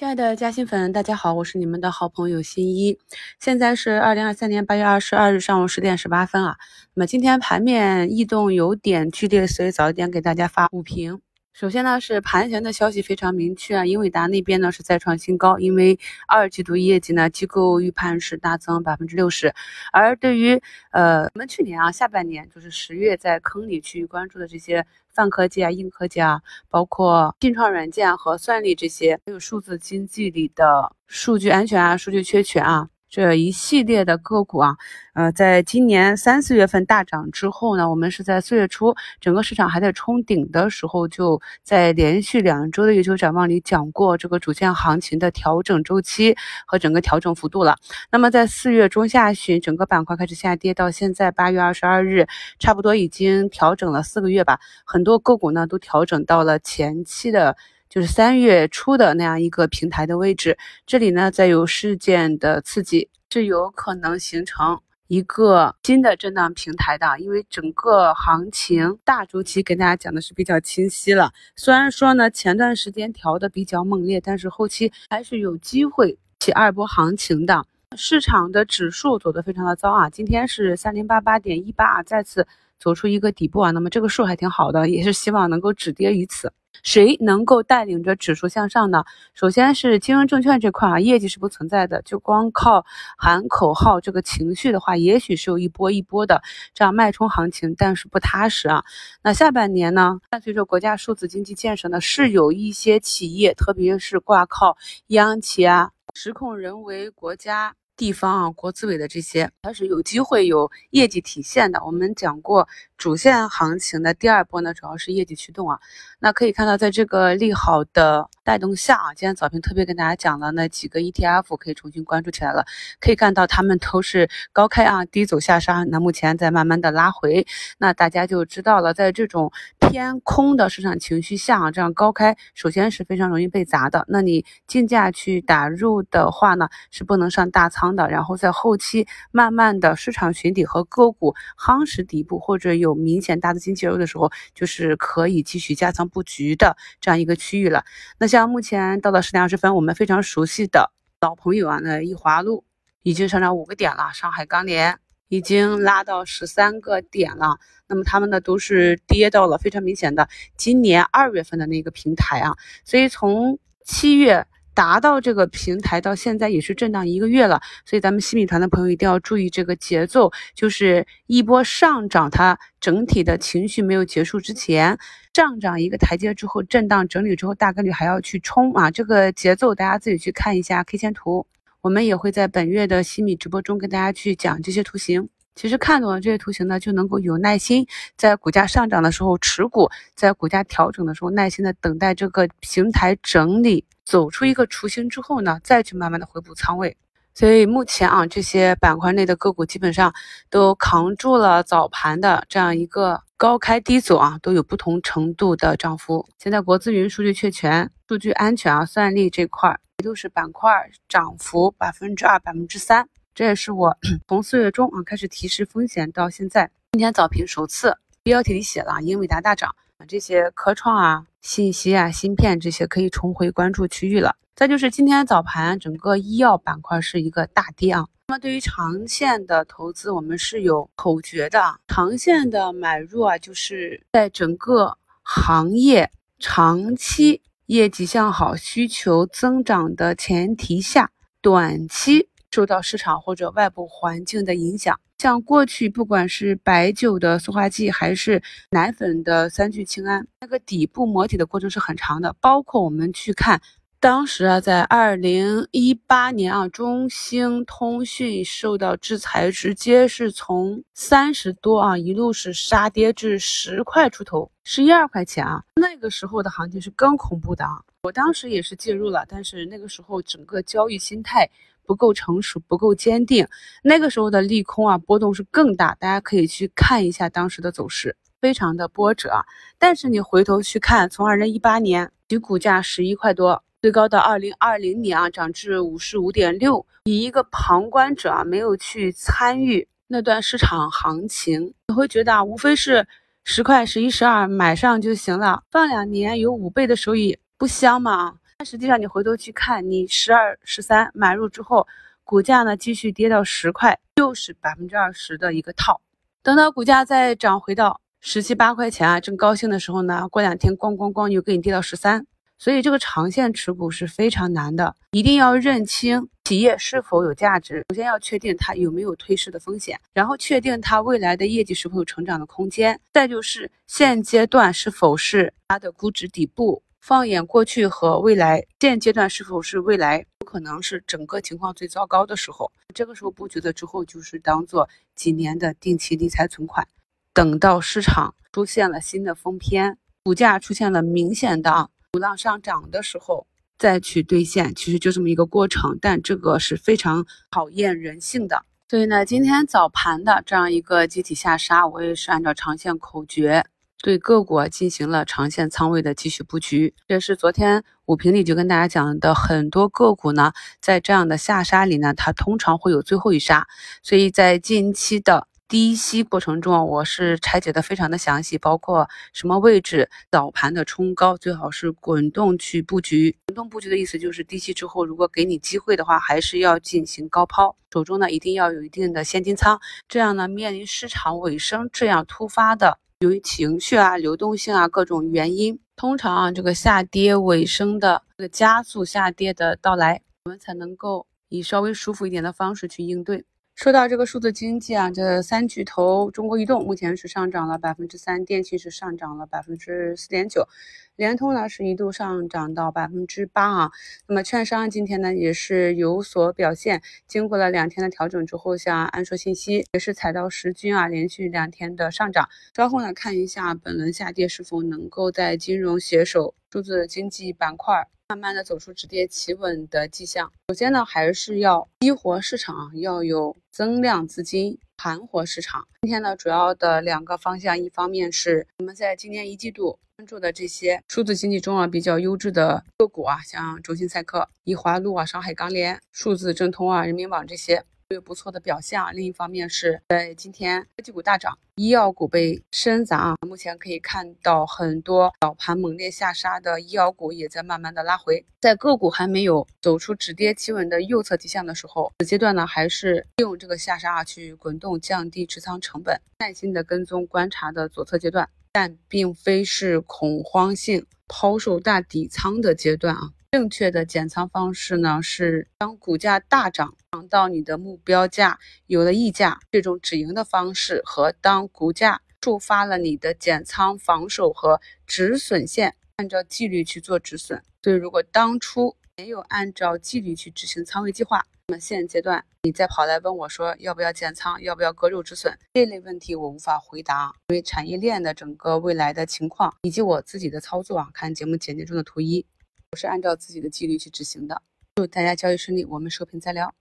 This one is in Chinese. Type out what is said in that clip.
亲爱的嘉兴粉，大家好，我是你们的好朋友新一。现在是二零二三年八月二十二日上午十点十八分啊。那么今天盘面异动有点剧烈，所以早一点给大家发五评。首先呢，是盘前的消息非常明确啊，英伟达那边呢是再创新高，因为二季度业绩呢，机构预判是大增百分之六十。而对于呃，我们去年啊下半年就是十月在坑里去关注的这些泛科技啊、硬科技啊，包括信创软件和算力这些，还有数字经济里的数据安全啊、数据确权啊。这一系列的个股啊，呃，在今年三四月份大涨之后呢，我们是在四月初整个市场还在冲顶的时候，就在连续两周的月球展望里讲过这个主线行情的调整周期和整个调整幅度了。那么在四月中下旬，整个板块开始下跌，到现在八月二十二日，差不多已经调整了四个月吧，很多个股呢都调整到了前期的。就是三月初的那样一个平台的位置，这里呢再有事件的刺激，是有可能形成一个新的震荡平台的。因为整个行情大周期跟大家讲的是比较清晰了，虽然说呢前段时间调的比较猛烈，但是后期还是有机会起二波行情的。市场的指数走得非常的糟啊，今天是三零八八点一八啊，再次走出一个底部啊，那么这个数还挺好的，也是希望能够止跌于此。谁能够带领着指数向上呢？首先是金融证券这块啊，业绩是不存在的，就光靠喊口号这个情绪的话，也许是有一波一波的这样脉冲行情，但是不踏实啊。那下半年呢，伴随着国家数字经济建设呢，是有一些企业，特别是挂靠央企啊，实控人为国家。地方啊，国资委的这些，它是有机会有业绩体现的。我们讲过，主线行情的第二波呢，主要是业绩驱动啊。那可以看到，在这个利好的带动下啊，今天早评特别跟大家讲了那几个 ETF，可以重新关注起来了。可以看到，他们都是高开啊，低走下杀，那目前在慢慢的拉回，那大家就知道了，在这种。偏空的市场情绪下啊，这样高开首先是非常容易被砸的。那你竞价去打入的话呢，是不能上大仓的。然后在后期慢慢的市场寻底和个股夯实底部或者有明显大资金介入的时候，就是可以继续加仓布局的这样一个区域了。那像目前到了十点二十分，我们非常熟悉的老朋友啊，那易华路已经上涨五个点了，上海钢联。已经拉到十三个点了，那么他们呢都是跌到了非常明显的今年二月份的那个平台啊，所以从七月达到这个平台到现在也是震荡一个月了，所以咱们新米团的朋友一定要注意这个节奏，就是一波上涨，它整体的情绪没有结束之前，上涨一个台阶之后震荡整理之后，大概率还要去冲啊，这个节奏大家自己去看一下 K 线图。我们也会在本月的西米直播中跟大家去讲这些图形。其实看懂了这些图形呢，就能够有耐心在股价上涨的时候持股，在股价调整的时候耐心的等待这个平台整理，走出一个雏形之后呢，再去慢慢的回补仓位。所以目前啊，这些板块内的个股基本上都扛住了早盘的这样一个高开低走啊，都有不同程度的涨幅。现在国资云、数据确权、数据安全啊、算力这块。都是板块涨幅百分之二、百分之三，这也是我 从四月中啊开始提示风险到现在，今天早评首次标题里写了英伟达大涨，这些科创啊、信息啊、芯片这些可以重回关注区域了。再就是今天早盘整个医药板块是一个大跌啊。那么对于长线的投资，我们是有口诀的，长线的买入啊，就是在整个行业长期。业绩向好、需求增长的前提下，短期受到市场或者外部环境的影响，像过去不管是白酒的塑化剂，还是奶粉的三聚氰胺，那个底部磨底的过程是很长的。包括我们去看。当时啊，在二零一八年啊，中兴通讯受到制裁，直接是从三十多啊一路是杀跌至十块出头，十一二块钱啊。那个时候的行情是更恐怖的啊！我当时也是介入了，但是那个时候整个交易心态不够成熟，不够坚定。那个时候的利空啊，波动是更大。大家可以去看一下当时的走势，非常的波折啊。但是你回头去看，从二零一八年其股价十一块多。最高到二零二零年啊，涨至五十五点六。以一个旁观者啊，没有去参与那段市场行情，你会觉得啊，无非是十块、十一、十二买上就行了，放两年有五倍的收益，不香吗？但实际上你回头去看，你十二、十三买入之后，股价呢继续跌到十块，又是百分之二十的一个套。等到股价再涨回到十七八块钱啊，正高兴的时候呢，过两天咣咣咣又给你跌到十三。所以这个长线持股是非常难的，一定要认清企业是否有价值。首先要确定它有没有退市的风险，然后确定它未来的业绩是否有成长的空间，再就是现阶段是否是它的估值底部。放眼过去和未来，现阶段是否是未来有可能是整个情况最糟糕的时候？这个时候布局了之后，就是当做几年的定期理财存款，等到市场出现了新的疯偏，股价出现了明显的。股浪上涨的时候再去兑现，其实就这么一个过程，但这个是非常考验人性的。所以呢，今天早盘的这样一个集体下杀，我也是按照长线口诀对个股进行了长线仓位的继续布局。这是昨天五评里就跟大家讲的，很多个股呢，在这样的下杀里呢，它通常会有最后一杀，所以在近期的。低吸过程中，我是拆解的非常的详细，包括什么位置早盘的冲高，最好是滚动去布局。滚动布局的意思就是低吸之后，如果给你机会的话，还是要进行高抛，手中呢一定要有一定的现金仓。这样呢，面临市场尾声这样突发的，由于情绪啊、流动性啊各种原因，通常啊这个下跌尾声的这个加速下跌的到来，我们才能够以稍微舒服一点的方式去应对。说到这个数字经济啊，这三巨头，中国移动目前是上涨了百分之三，电信是上涨了百分之四点九，联通呢是一度上涨到百分之八啊。那么券商今天呢也是有所表现，经过了两天的调整之后，像安硕信息也是踩到十均啊，连续两天的上涨。稍后呢看一下本轮下跌是否能够在金融携手数字经济板块。慢慢的走出止跌企稳的迹象。首先呢，还是要激活市场，要有增量资金盘活市场。今天呢，主要的两个方向，一方面是我们在今年一季度关注的这些数字经济中啊比较优质的个股啊，像中信赛克、宜华路啊、上海钢联、数字正通啊、人民网这些。有不错的表现啊。另一方面是在今天科技股大涨，医药股被深砸啊。目前可以看到很多早盘猛烈下杀的医药股也在慢慢的拉回。在个股还没有走出止跌企稳的右侧底线的时候，此阶段呢还是利用这个下杀啊去滚动降低持仓成本，耐心的跟踪观察的左侧阶段，但并非是恐慌性抛售大底仓的阶段啊。正确的减仓方式呢，是当股价大涨涨到你的目标价有了溢价，这种止盈的方式，和当股价触发了你的减仓防守和止损线，按照纪律去做止损。所以，如果当初没有按照纪律去执行仓位计划，那么现阶段你再跑来问我说要不要减仓，要不要割肉止损，这类问题我无法回答，因为产业链的整个未来的情况以及我自己的操作啊，看节目简介中的图一。我是按照自己的纪律去执行的，祝大家交易顺利，我们收评再聊。